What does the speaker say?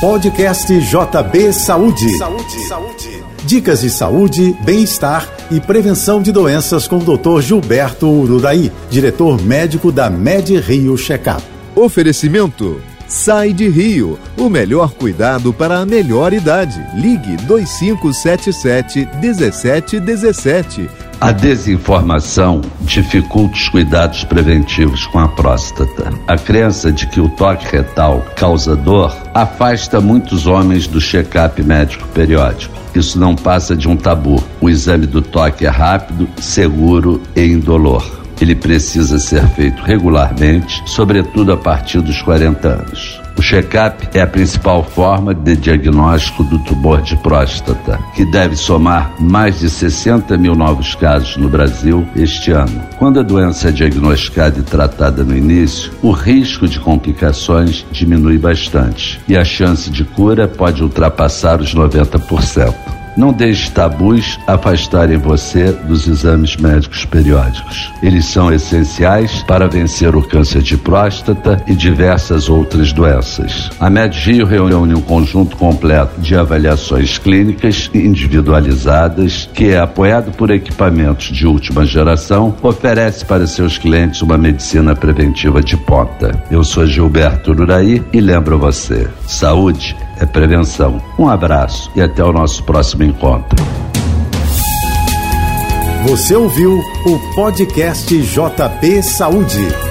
Podcast JB Saúde. Saúde. Saúde. Dicas de saúde, bem-estar e prevenção de doenças com o Dr. Gilberto Urudaí, diretor médico da Med Rio Checkup. Oferecimento Sai de Rio, o melhor cuidado para a melhor idade. Ligue 2577 1717. A desinformação dificulta os cuidados preventivos com a próstata. A crença de que o toque retal causa dor afasta muitos homens do check-up médico periódico. Isso não passa de um tabu. O exame do toque é rápido, seguro e indolor ele precisa ser feito regularmente, sobretudo a partir dos 40 anos. Check-up é a principal forma de diagnóstico do tumor de próstata, que deve somar mais de 60 mil novos casos no Brasil este ano. Quando a doença é diagnosticada e tratada no início, o risco de complicações diminui bastante e a chance de cura pode ultrapassar os 90%. Não deixe tabus afastarem você dos exames médicos periódicos. Eles são essenciais para vencer o câncer de próstata e diversas outras doenças. A MedRio reúne um conjunto completo de avaliações clínicas individualizadas que é apoiado por equipamentos de última geração, oferece para seus clientes uma medicina preventiva de ponta. Eu sou Gilberto Uraí e lembro você: saúde é prevenção. Um abraço e até o nosso próximo encontro. Você ouviu o podcast JP Saúde.